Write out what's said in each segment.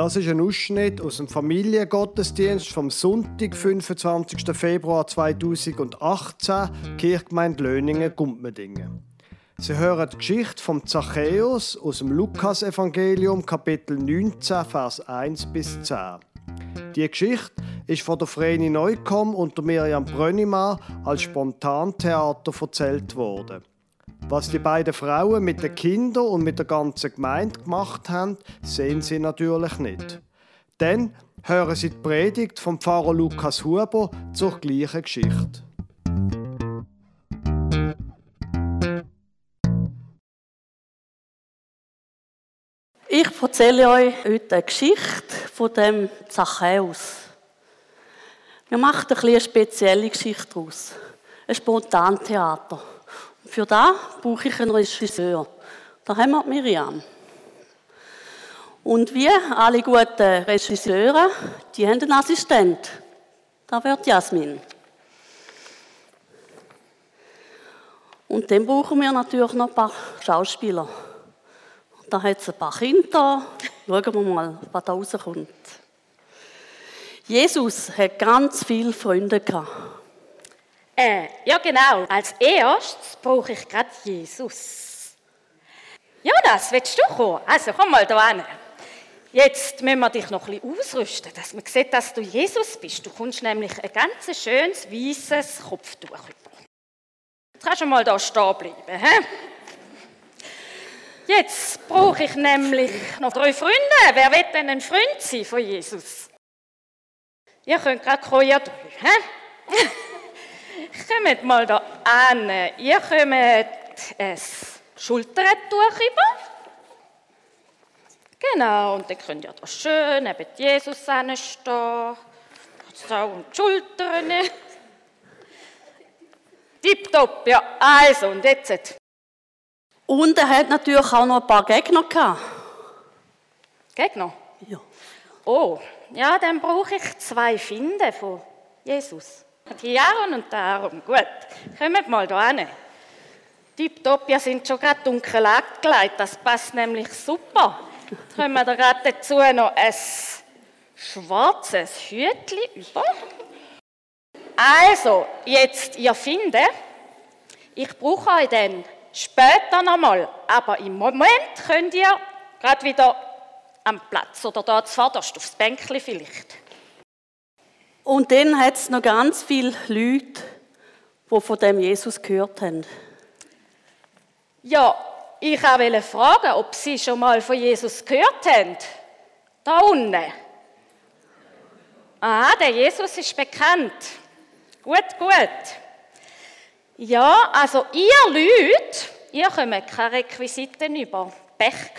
Das ist ein Ausschnitt aus dem Familiengottesdienst vom Sonntag, 25. Februar 2018, Kirchgemeinde Löningen, Gumpmedingen. Sie hören die Geschichte von Zachäus aus dem Lukasevangelium, Kapitel 19, Vers 1 bis 10. Die Geschichte ist von der Vreni Neukomm und der Miriam Brönnimann als Spontantheater erzählt worden. Was die beiden Frauen mit den Kindern und mit der ganzen Gemeinde gemacht haben, sehen sie natürlich nicht. Dann hören sie die Predigt vom Pfarrer Lukas Huber zur gleichen Geschichte. Ich erzähle euch heute eine Geschichte von dem Zachäus. Wir machen ein eine spezielle Geschichte daraus. Ein Spontantheater. Für das brauche ich einen Regisseur. Da haben wir Miriam. Und wie alle guten Regisseure, die haben einen Assistent. Da wird Jasmin. Und dann brauchen wir natürlich noch ein paar Schauspieler. Da hat es ein paar Kinder. Schauen wir mal, was da rauskommt. Jesus hat ganz viele Freunde gehabt. Äh, ja genau. Als erstes brauche ich gerade Jesus. Jonas, willst du kommen? Also komm mal da hin. Jetzt müssen wir dich noch ein bisschen ausrüsten, dass man sieht, dass du Jesus bist. Du kommst nämlich ein ganz schönes, weißes Kopftuch über. Jetzt kannst du mal da stehen bleiben. He? Jetzt brauche ich nämlich noch drei Freunde. Wer will denn ein Freund sein von Jesus? Ihr könnt gerade kommen, ihr drei. Kommt mal da an. Ihr kommt ein Schultertuch über. Genau, und dann könnt ihr da schön neben Jesus stehen. So um die Schultern. Tipptopp, ja. Also, und jetzt. Und er hat natürlich auch noch ein paar Gegner gehabt. Gegner? Ja. Oh, ja, dann brauche ich zwei Finden von Jesus. Die Aaron und Aaron. Gut, kommt mal da hin. Tipptopp, ihr sind schon gerade dunkel angelegt. Das passt nämlich super. Jetzt können wir da gerade dazu noch ein schwarzes Hütchen über. Also, jetzt, ihr findet, ich brauche euch dann später nochmal, aber im Moment könnt ihr gerade wieder am Platz oder da zuvorderst aufs Bänkchen vielleicht. Und dann hat es noch ganz viele Leute, die von dem Jesus gehört haben. Ja, ich wollte fragen, ob Sie schon mal von Jesus gehört haben. Da unten. Ah, der Jesus ist bekannt. Gut, gut. Ja, also ihr Leute, ihr kommt keine Requisiten über. Pech.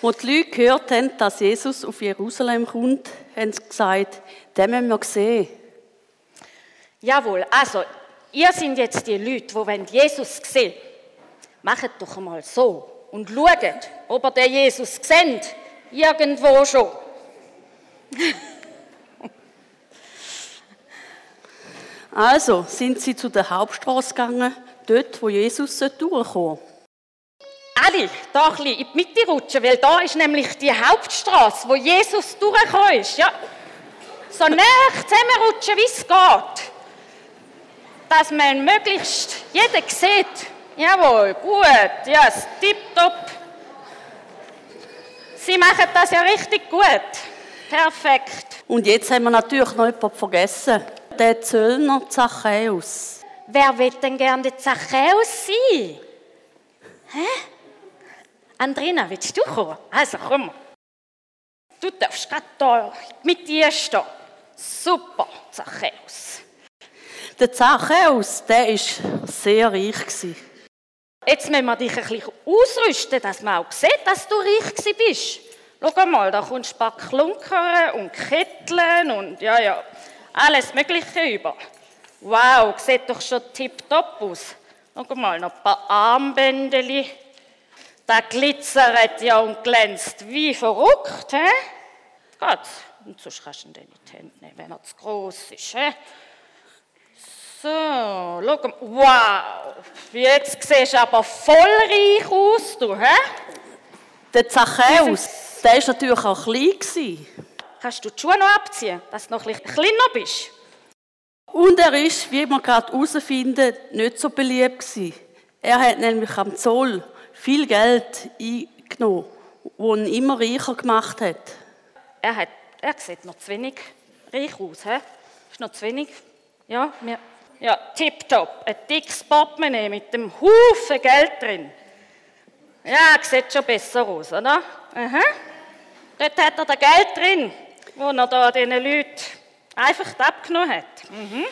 Als die Leute gehört haben, dass Jesus auf Jerusalem kommt, haben sie gesagt, den müssen wir sehen. Jawohl, also, ihr seid jetzt die Leute, die Jesus sehen Macht doch einmal so und schaut, ob ihr den Jesus seht. Irgendwo schon. also sind sie zu der Hauptstraße gegangen, dort, wo Jesus durchkommen alle da ein bisschen in die Mitte rutschen, weil da ist nämlich die Hauptstraße, wo Jesus durchgekommen ist. Ja. So näher zusammenrutschen, wie es geht. Dass man möglichst jeder sieht. Jawohl, gut, ja, tipptopp. Sie machen das ja richtig gut. Perfekt. Und jetzt haben wir natürlich noch jemanden vergessen. Der Zöllner Zachäus. Wer will denn gerne der Zachäus sein? Hä? Andrina, willst du kommen? Also komm. Du darfst gerade hier mit dir stehen. Super, Zachäus. Der Zachäus, der war sehr reich. Jetzt müssen wir dich ein bisschen ausrüsten, dass man auch sieht, dass du reich bist. Schau mal, da kommst ein paar Klunkern und Ketteln und ja, ja, alles Mögliche über. Wow, sieht doch schon tipptopp aus. Schau mal, noch ein paar Armbändeli. Da glitzert ja und glänzt wie verrückt, hä? Gott, und sonst kannst du ihn in die Hände nehmen, wenn er zu groß ist, hä? So, schau mal. Wow, jetzt siehst du aber voll reich aus, du, hä? Der Zachäus, der war natürlich auch klein. Gewesen. Kannst du die Schuhe noch abziehen, dass du noch ein bisschen kleiner bist? Und er ist, wie wir gerade herausfinden, nicht so beliebt gewesen. Er hat nämlich am Zoll viel Geld eingenommen, das ihn immer reicher gemacht hat. Er, hat, er sieht noch zu wenig reich aus. He? Ist noch zu wenig. Ja, wir, ja tipptopp. Ein dickes Portemonnaie mit dem Haufen Geld drin. Ja, sieht schon besser aus, oder? Aha. Dort hat er das Geld drin, das er da diesen Leuten einfach abgenommen hat. Mhm.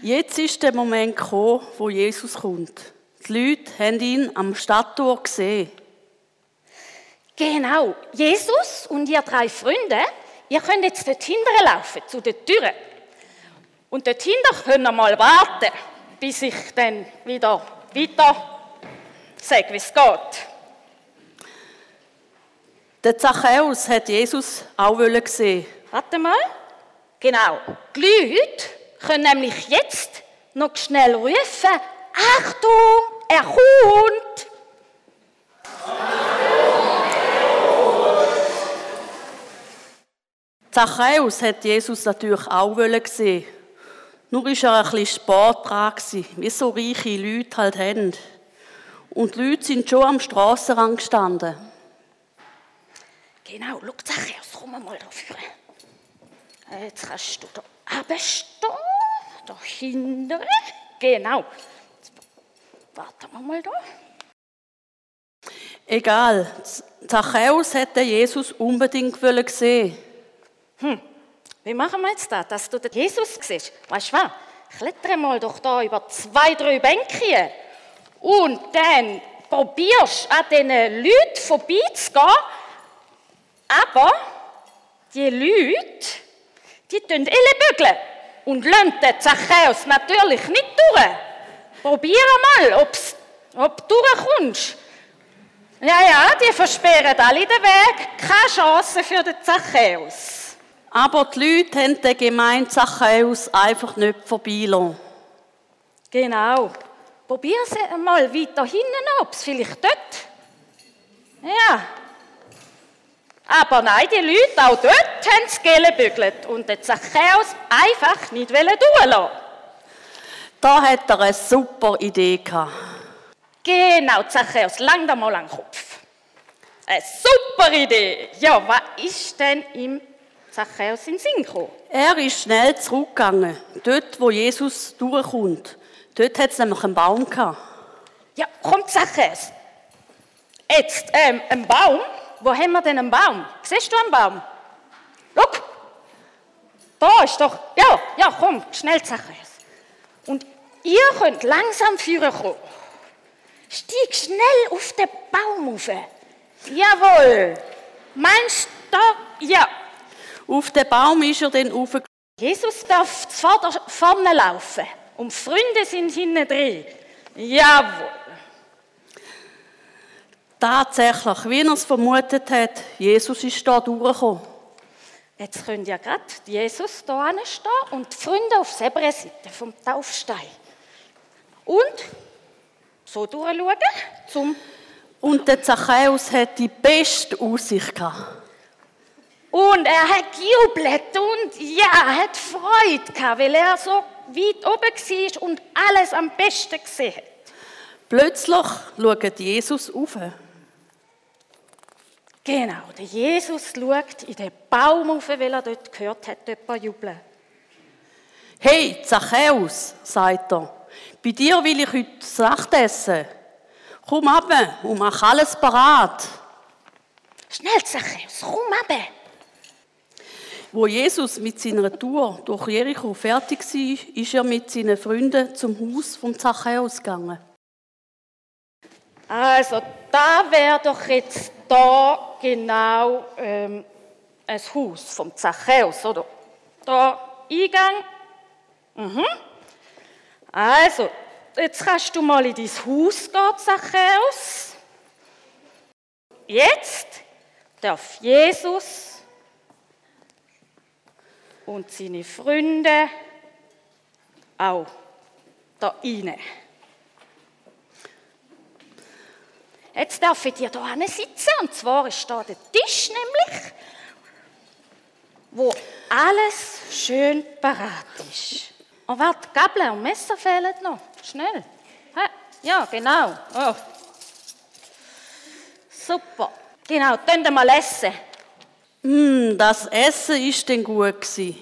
Jetzt ist der Moment gekommen, wo Jesus kommt. Die Leute haben ihn am Stadttor gesehen. Genau, Jesus und ihr drei Freunde, ihr könnt jetzt dort hinten laufen, zu den Türen. Und dort hinten könnt ihr mal warten, bis ich dann wieder weiter sage, wie es geht. Der Zachäus hat Jesus auch sehen. Warte mal. Genau. Die Leute können nämlich jetzt noch schnell rufen: Achtung, er kommt! Zachäus hat Jesus natürlich auch sehen. Nur war er ein bisschen spät dran, wie so reiche Leute halt haben. Und die Leute sind schon am Strassenrand gestanden. Genau, schau, Zachäus, komm mal da vorne. Jetzt kannst du da runterstehen, da hinten. Genau. Warten wir mal da. Egal, Zachäus hätte Jesus unbedingt sehen hm. Wie machen wir jetzt das, dass du den Jesus siehst? Weißt du was? Klettere mal doch da über zwei, drei Bänkchen und dann probierst an diesen Leuten vorbeizugehen, aber die Leute, die tun bügeln und lassen den Zachäus natürlich nicht durch. Probier mal, ob's, ob du durchkommst. Ja, ja, die versperren alle den Weg. Keine Chance für den Zachäus. Aber die Leute haben den gemeinen Zachäus einfach nicht vorbeilaufen. Genau. Probier es mal weiter hinten, ob es vielleicht dort. Ja. Aber nein, die Leute auch dort haben es gebügelt und den Zachäus einfach nicht durchlassen. Da hat er eine super Idee gehabt. Genau, Zachäus, lang da mal an den Kopf. Eine super Idee. Ja, was ist denn im Zachäus in Sinn gekommen? Er ist schnell zurückgegangen, dort, wo Jesus durchkommt. Dort hat es nämlich einen Baum gehabt. Ja, kommt Zachäus. Jetzt, ähm, ein Baum? Wo haben wir denn einen Baum? Siehst du einen Baum? Schau. Da ist doch. Ja, ja, komm, schnell Zachäus. Und ihr könnt langsam führen kommen. Stieg schnell auf den Baum rauf. Jawohl. Meinst du, ja. Auf den Baum ist er dann rauf. Jesus darf vorne laufen. Und Freunde sind hinten drin. Jawohl. Tatsächlich, wie er es vermutet hat, Jesus ist da durchgekommen. Jetzt könnt ihr gerade Jesus hier stehen und die Freunde auf selber Seite vom Taufstein. Und so durchschauen zum... Und der Zachäus hat die beste Aussicht gehabt. Und er hat gejubelt und ja, er hat Freude gehabt, weil er so weit oben war und alles am besten gesehen hat. Plötzlich schaut Jesus auf. Genau, der Jesus schaut in den Baum auf, weil er dort gehört hat, jemand jubeln. Hey, Zachäus, sagt er, bei dir will ich heute Sacht essen. Komm ab und mach alles parat. Schnell, Zachäus, komm ab. Wo Jesus mit seiner Tour durch Jericho fertig war, ist er mit seinen Freunden zum Haus von Zachäus gegangen. Also, da wäre doch jetzt da genau ähm, ein Haus vom Zachäus, oder? Da Eingang. Mhm. Also, jetzt kannst du mal in dein Haus gehen, Zachäus. Jetzt darf Jesus und seine Freunde auch da rein. Jetzt darf ich dir hier sitzen. Und zwar ist da der Tisch nämlich, wo alles schön parat ist. Und warte, Gabel und Messer fehlen noch. Schnell. Ja, genau. Oh. Super. Genau, dann mal essen. Mm, das Essen ist denn gut gewesen.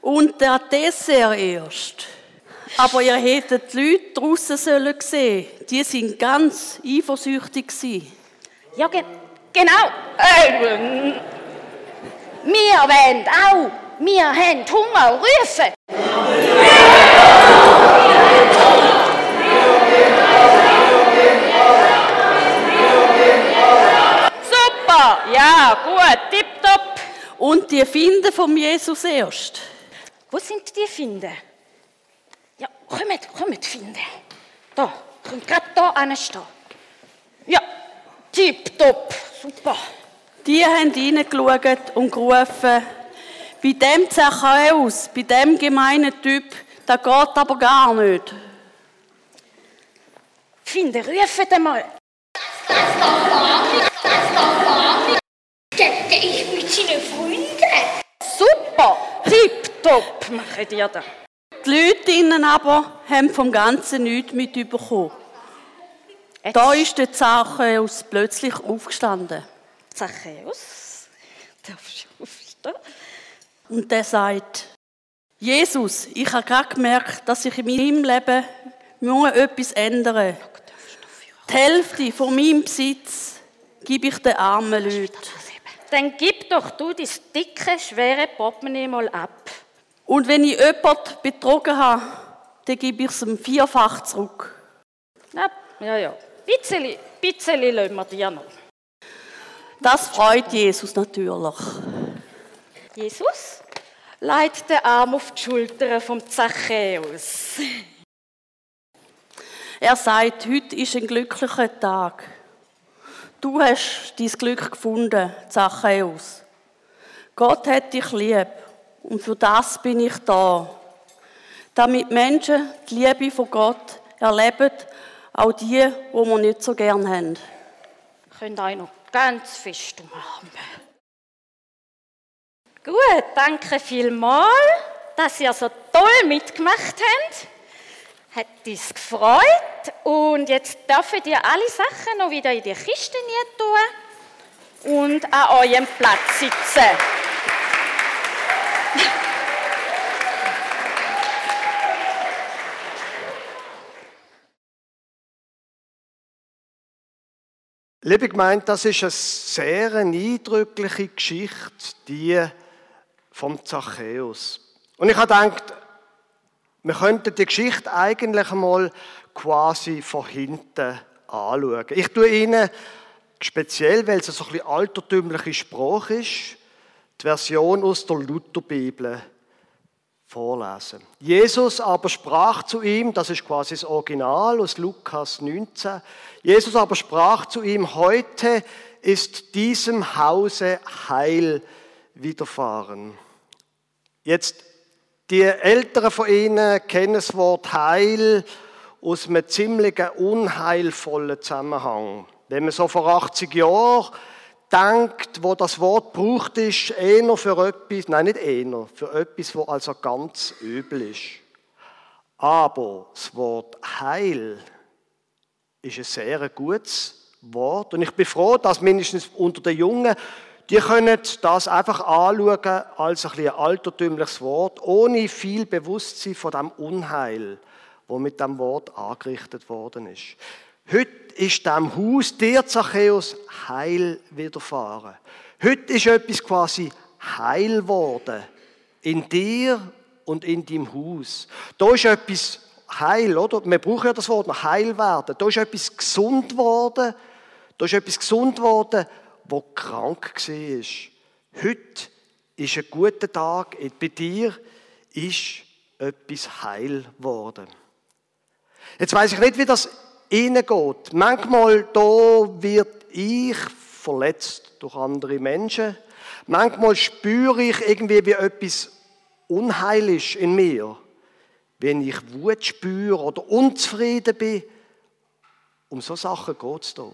Und der Dessert erst. Aber ihr hättet die Leute draussen sollen sehen. Die sind ganz eifersüchtig gewesen. Ja, ge genau. Äh, wir wollen auch. Wir haben Hunger. Rufen. Super. Ja, gut. Tipptopp. Und die Finden vom Jesus erst. Wo sind die Finden? Ja, kommt, kommt, Finden. Da, kommt gerade da anstehen. Ja, tipptopp. Super. Die haben reingeschaut und gerufen, bei dem Zachäus, bei dem gemeinen Typ, das geht aber gar nicht. Finde, rufen einmal. Das war wirklich, das war wirklich. Der, der ist mit seinen Freunden. Super, tipptopp machen die da. Die Leute innen aber haben vom Ganzen nichts mitbekommen. Jetzt Da ist der Zachäus plötzlich aufgestanden. Zachäus. Darfst du aufstehen? Und der sagt, Jesus, ich habe gerade gemerkt, dass ich in meinem Leben nur etwas ändern muss. Die Hälfte von meinem Besitz gebe ich den armen Leuten. Dann gib doch du dein dicke, schwere Portemonnaie mal ab. Und wenn ich jemanden betrogen habe, dann gebe ich es ihm vierfach zurück. Na, ja, ja. Bisschen, bisschen lassen wir dir noch. Das freut Jesus natürlich. Jesus legt den Arm auf die Schulter vom Zachäus. Er sagt, heute ist ein glücklicher Tag. Du hast dein Glück gefunden, Zachäus. Gott hat dich lieb und für das bin ich da. Damit Menschen die Liebe von Gott erleben, auch die, wo wir nicht so gern haben. Könnt euch noch ganz fest umarmen. Gut, danke vielmals, dass ihr so toll mitgemacht habt. Hat uns gefreut. Und jetzt dürft ihr alle Sachen noch wieder in die Kiste tun und an eurem Platz sitzen. Liebe Gemeinde, das ist eine sehr eindrückliche Geschichte, die vom Zachäus. Und ich habe gedacht, wir könnten die Geschichte eigentlich einmal quasi von hinten anschauen. Ich tue Ihnen speziell, weil es so ein bisschen altertümliche Sprache ist, die Version aus der Lutherbibel vorlesen. Jesus aber sprach zu ihm, das ist quasi das Original aus Lukas 19, Jesus aber sprach zu ihm, heute ist diesem Hause Heil widerfahren. Jetzt, die Älteren von Ihnen kennen das Wort Heil aus einem ziemlich unheilvollen Zusammenhang. Wenn man so vor 80 Jahren denkt, wo das Wort braucht ist, eher für etwas, nein, nicht eher, für etwas, wo also ganz übel ist. Aber das Wort Heil ist ein sehr gutes Wort und ich bin froh, dass mindestens unter den Jungen die können das einfach anschauen als ein, ein altertümliches Wort, ohne viel Bewusstsein von dem Unheil, wo mit dem Wort angerichtet worden ist. Heute ist dem Haus dir, Zachäus, Heil widerfahren. Heute ist etwas quasi heil worden. In dir und in deinem Haus. Da ist etwas heil, oder? Wir brauchen ja das Wort noch heil werden. Da ist etwas gesund worden. Da ist etwas gesund worden, wo krank war. Heute ist ein guter Tag. Bei dir ist etwas heil worden. Jetzt weiß ich nicht, wie das hineingeht. Manchmal da wird ich verletzt durch andere Menschen. Manchmal spüre ich irgendwie, wie etwas unheil ist in mir. Wenn ich Wut spüre oder unzufrieden bin. Um so Sachen geht es da.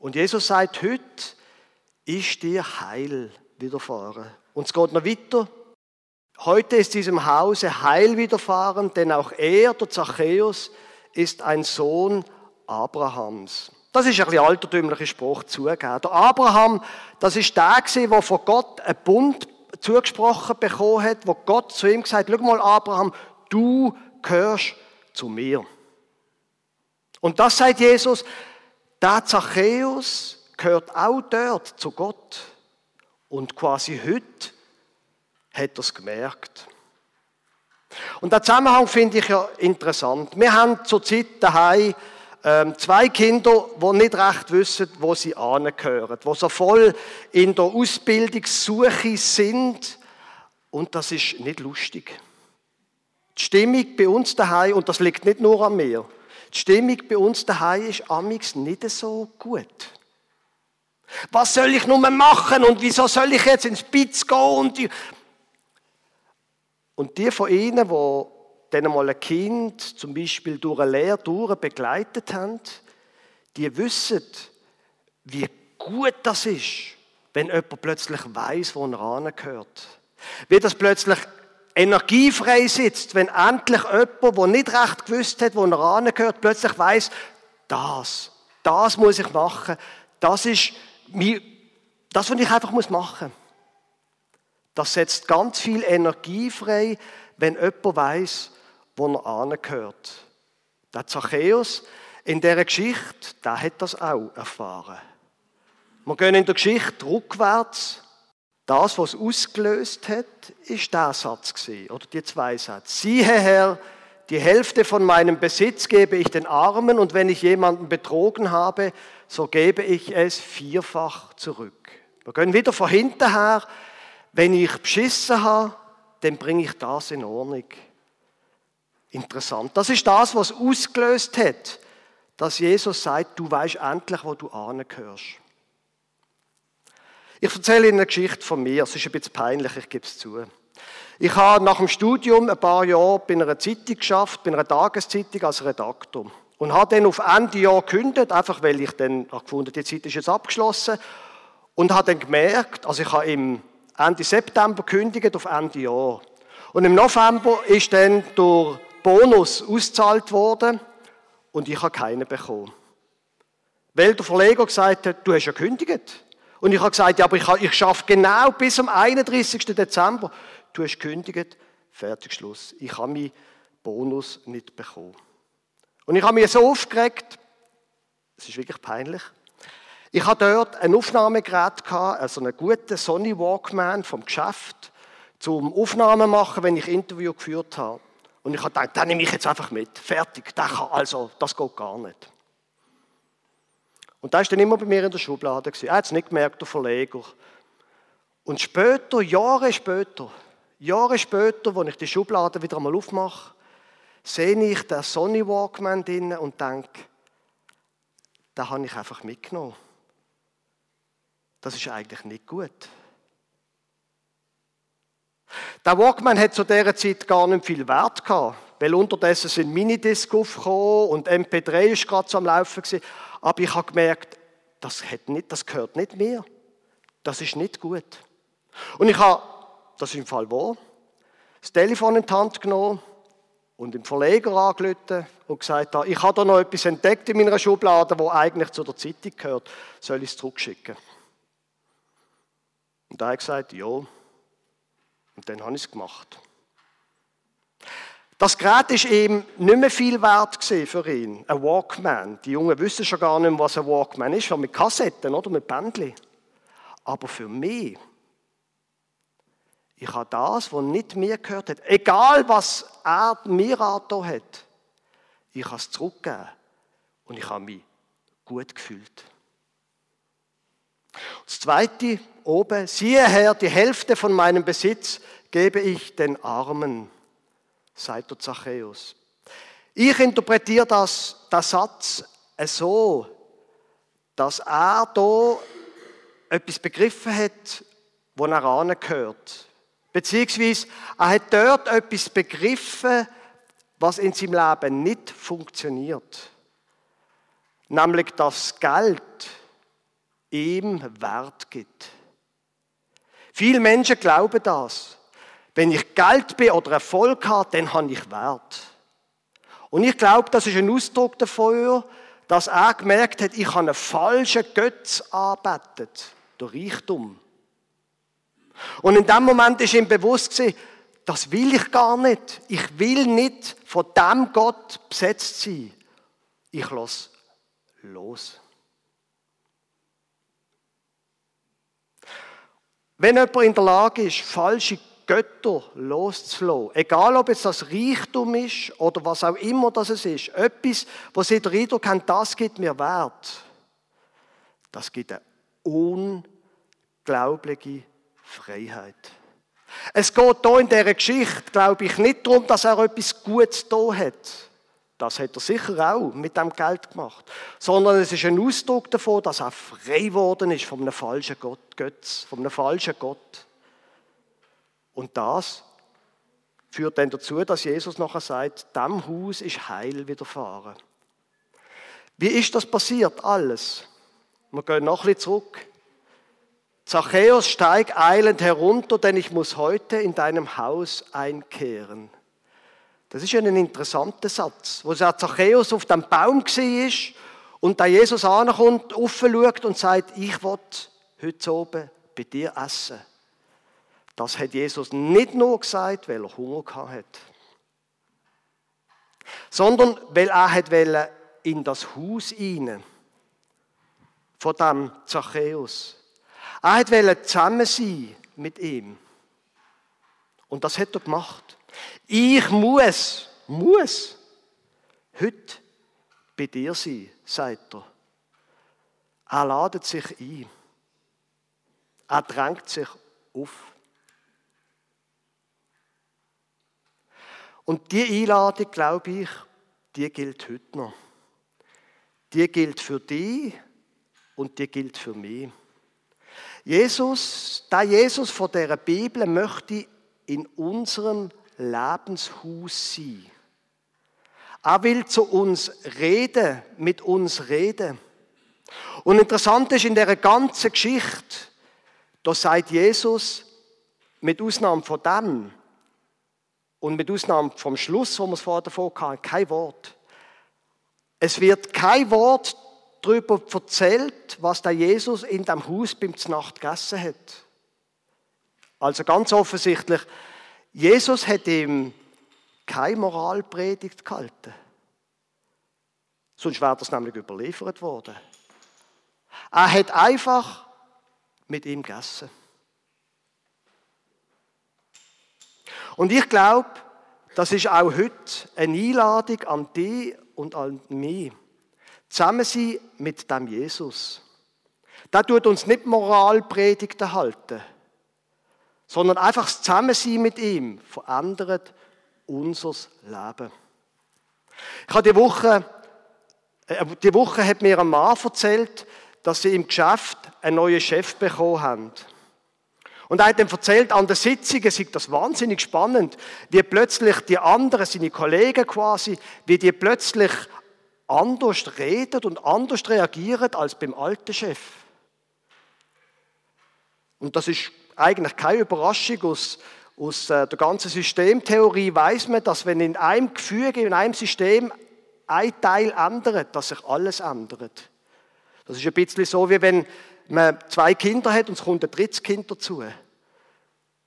Und Jesus sagt, heute ist dir Heil widerfahren. Und es geht noch weiter. Heute ist diesem Hause Heil widerfahren, denn auch er, der Zachäus, ist ein Sohn Abrahams. Das ist ein altertümlicher Spruch zugegeben. Der Abraham, das ist der der von Gott einen Bund zugesprochen bekommen hat, wo Gott zu ihm gesagt hat, schau mal Abraham, du gehörst zu mir. Und das sagt Jesus, der Zachäus gehört auch dort zu Gott. Und quasi heute hat er es gemerkt. Und der Zusammenhang finde ich ja interessant. Wir haben zurzeit daheim ähm, zwei Kinder, die nicht recht wissen, wo sie angehören, die so voll in der Ausbildungssuche sind. Und das ist nicht lustig. Die Stimmung bei uns daheim, und das liegt nicht nur an mir, die Stimmung bei uns daheim ist amix nicht so gut. Was soll ich nur machen und wieso soll ich jetzt ins Spitz gehen? Und die, und die von Ihnen, die dann mal ein Kind zum Beispiel durch eine Lehre durch begleitet haben, die wissen, wie gut das ist, wenn jemand plötzlich weiß, wo er angehört. Wie das plötzlich Energie freisetzt, wenn endlich jemand, der nicht recht gewusst hat, wo er angehört, plötzlich weiß, das, das muss ich machen, das ist das, was ich einfach machen muss. Das setzt ganz viel Energie frei, wenn jemand weiß, wo er angehört. Der Zachäus in dieser Geschichte, der hat das auch erfahren. Wir gehen in der Geschichte rückwärts. Das, was ausgelöst hat, ist der Satz gewesen, oder die zwei Sätze. Siehe Herr, die Hälfte von meinem Besitz gebe ich den Armen und wenn ich jemanden betrogen habe, so gebe ich es vierfach zurück. Wir gehen wieder von hinten her. Wenn ich beschissen habe, dann bringe ich das in Ordnung. Interessant. Das ist das, was ausgelöst hat, dass Jesus sagt, du weißt endlich, wo du angehörst. Ich erzähle Ihnen eine Geschichte von mir. Es ist ein bisschen peinlich, ich gebe es zu. Ich habe nach dem Studium ein paar Jahre bei einer Zeitung geschafft, bei einer Tageszeitung als Redaktor. Und habe dann auf Ende Jahr gekündigt, einfach weil ich dann gefunden die Zeit ist jetzt abgeschlossen. Und habe dann gemerkt, also ich habe im Ende September gekündigt auf Ende Jahr. Und im November ist dann durch Bonus ausgezahlt worden und ich habe keinen bekommen. Weil der Verleger gesagt hat, du hast ja gekündigt. Und ich habe gesagt, ja, aber ich, ich schaffe genau bis zum 31. Dezember. Du hast gekündigt, fertig, Schluss. Ich habe meinen Bonus nicht bekommen. Und ich habe mich so aufgeregt, es ist wirklich peinlich. Ich hatte dort ein Aufnahmegerät, also einen guten Sony Walkman vom Geschäft, zum Aufnahmen machen, wenn ich Interview geführt habe. Und ich habe gedacht, den nehme ich jetzt einfach mit. Fertig. Kann, also, das geht gar nicht. Und da ist dann immer bei mir in der Schublade. Er hat es nicht gemerkt, der Verleger. Und später, Jahre später, Jahre später, als ich die Schublade wieder einmal aufmache, sehe ich den Sony Walkman drin und denke, den habe ich einfach mitgenommen. Das ist eigentlich nicht gut. Der Walkman hat zu dieser Zeit gar nicht viel Wert gehabt, weil unterdessen sind Minidisc aufgekommen und MP3 ist gerade so am Laufen gewesen. Aber ich habe gemerkt, das, nicht, das gehört nicht mir. Das ist nicht gut. Und ich habe, das ist im Fall wahr, das Telefon in die Hand genommen und dem Verleger angerufen und gesagt, ich habe da noch etwas entdeckt in meiner Schublade, wo eigentlich zu der Zeitung gehört, soll ich es zurückschicken? Und er hat gesagt, ja. Und dann habe ich es gemacht. Das Gerät ist ihm nicht mehr viel wert für ihn. Ein Walkman. Die Jungen wissen schon gar nicht mehr, was ein Walkman ist, mit Kassetten oder mit Bändchen. Aber für mich, ich habe das, was nicht mir gehört hat, egal was er mir angetan hat, ich habe es zurückgegeben und ich habe mich gut gefühlt. Das zweite oben, siehe Herr, die Hälfte von meinem Besitz gebe ich den Armen sagt der Zachäus. Ich interpretiere das, den Satz so, dass er da etwas begriffen hat, wo er angehört. Beziehungsweise er hat dort etwas begriffen, was in seinem Leben nicht funktioniert. Nämlich, dass Geld ihm Wert gibt. Viele Menschen glauben das. Wenn ich Geld bin oder Erfolg habe, dann habe ich Wert. Und ich glaube, das ist ein Ausdruck dafür, dass er gemerkt hat, ich habe einen falschen Götz arbeitet, der Reichtum. Und in dem Moment ist ihm bewusst gewesen, das will ich gar nicht. Ich will nicht von dem Gott besetzt sein. Ich lasse los. Wenn jemand in der Lage ist, falsche Götter loszulassen, egal ob es das Reichtum ist oder was auch immer das ist, etwas, was sie den Eindruck haben, das gibt mir Wert, das gibt eine unglaubliche Freiheit. Es geht hier in dieser Geschichte, glaube ich, nicht darum, dass er etwas Gutes da hat. Das hat er sicher auch mit dem Geld gemacht. Sondern es ist ein Ausdruck davon, dass er frei geworden ist von einem falschen Gott, Götz, von einem falschen Gott. Und das führt dann dazu, dass Jesus nachher sagt, dem Haus ist Heil widerfahren. Wie ist das passiert, alles? Wir gehen noch ein bisschen zurück. Zachäus, steig eilend herunter, denn ich muss heute in deinem Haus einkehren. Das ist ein interessanter Satz, wo Zachäus auf dem Baum war und da Jesus ankommt, schaut und sagt, ich will heute oben bei dir essen. Das hat Jesus nicht nur gesagt, weil er Hunger hat, sondern weil er in das Haus hinein von dem Zachäus. Er wollte zusammen sein mit ihm. Und das hat er gemacht. Ich muss, muss heute bei dir sein, sagt er. Er ladet sich ein. Er drängt sich auf. Und die Einladung, glaube ich, die gilt heute noch. Die gilt für dich und die gilt für mich. Jesus, der Jesus von der Bibel möchte in unserem Lebenshaus sein. Er will zu uns reden, mit uns reden. Und interessant ist in der ganzen Geschichte, da sagt Jesus, mit Ausnahme von dem und mit Ausnahme vom Schluss, wo wir es vorher davon hatten, kein Wort. Es wird kein Wort darüber erzählt, was der Jesus in dem Haus beim Znacht gegessen hat. Also ganz offensichtlich, Jesus hat ihm keine Moralpredigt gehalten. Sonst wäre das nämlich überliefert worden. Er hat einfach mit ihm gegessen. Und ich glaube, das ist auch heute eine Einladung an dich und an mich. Zusammen sein mit dem Jesus. Der tut uns nicht Moralpredigten halten sondern einfach das Zusammensein mit ihm verändert unser Leben. Ich habe die Woche, äh, die Woche hat mir ein Mann erzählt, dass sie im Geschäft einen neuen Chef bekommen haben. Und er hat ihm erzählt, an der Sitzung sei das wahnsinnig spannend, wie plötzlich die anderen, seine Kollegen quasi, wie die plötzlich anders reden und anders reagieren als beim alten Chef. Und das ist eigentlich keine Überraschung aus, aus äh, der ganzen Systemtheorie weiß man, dass wenn in einem Gefüge, in einem System ein Teil ändert, dass sich alles ändert. Das ist ein bisschen so, wie wenn man zwei Kinder hat und es kommt ein drittes Kind dazu.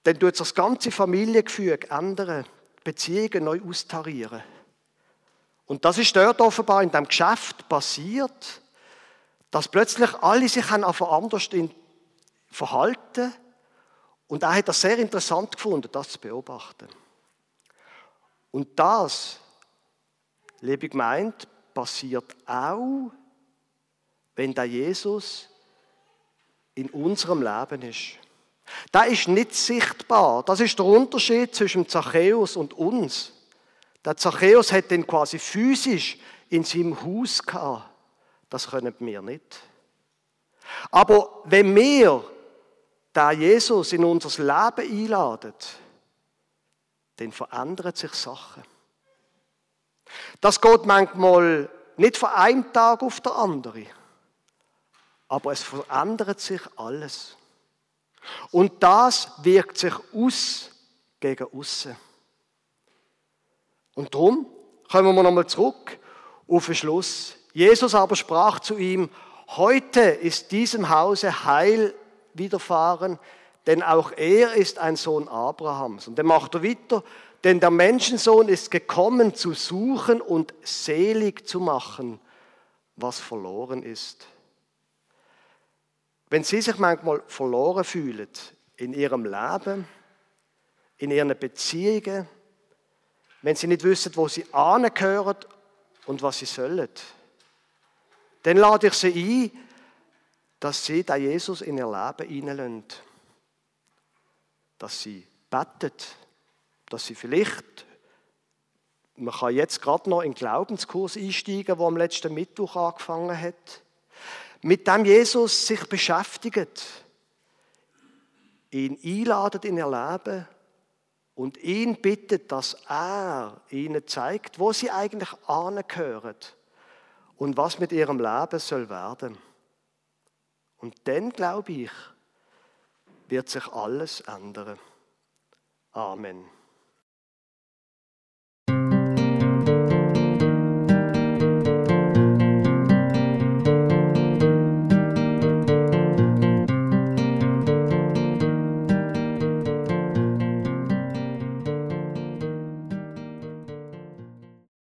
Dann tut sich das ganze Familiengefüge ändern, Beziehungen neu austarieren. Und das ist dort offenbar in dem Geschäft passiert, dass plötzlich alle sich anders verhalten und er hat das sehr interessant gefunden, das zu beobachten. Und das, liebe Gemeinde, passiert auch, wenn der Jesus in unserem Leben ist. Da ist nicht sichtbar. Das ist der Unterschied zwischen Zachäus und uns. Der Zachäus hat den quasi physisch in seinem Haus gehabt. Das können wir nicht. Aber wenn wir da Jesus in unser Leben einladet, dann verändern sich Sachen. Das geht manchmal nicht von einem Tag auf den anderen. Aber es verändert sich alles. Und das wirkt sich aus gegen außen. Und darum kommen wir nochmal zurück auf den Schluss. Jesus aber sprach zu ihm, heute ist diesem Hause Heil widerfahren, denn auch er ist ein Sohn Abrahams. Und dann macht er weiter, denn der Menschensohn ist gekommen zu suchen und selig zu machen, was verloren ist. Wenn Sie sich manchmal verloren fühlen in Ihrem Leben, in Ihren Beziehungen, wenn Sie nicht wissen, wo Sie angehören und was Sie sollen, dann lade ich Sie ein, dass Sie da Jesus in Ihr Leben hineinlassen. Dass Sie betet, dass Sie vielleicht, man kann jetzt gerade noch in den Glaubenskurs einsteigen, der am letzten Mittwoch angefangen hat, mit dem Jesus sich beschäftigt, ihn einladet in ihr Leben und ihn bittet, dass er ihnen zeigt, wo sie eigentlich angehören und was mit ihrem Leben soll werden. Und dann, glaube ich, wird sich alles ändern. Amen.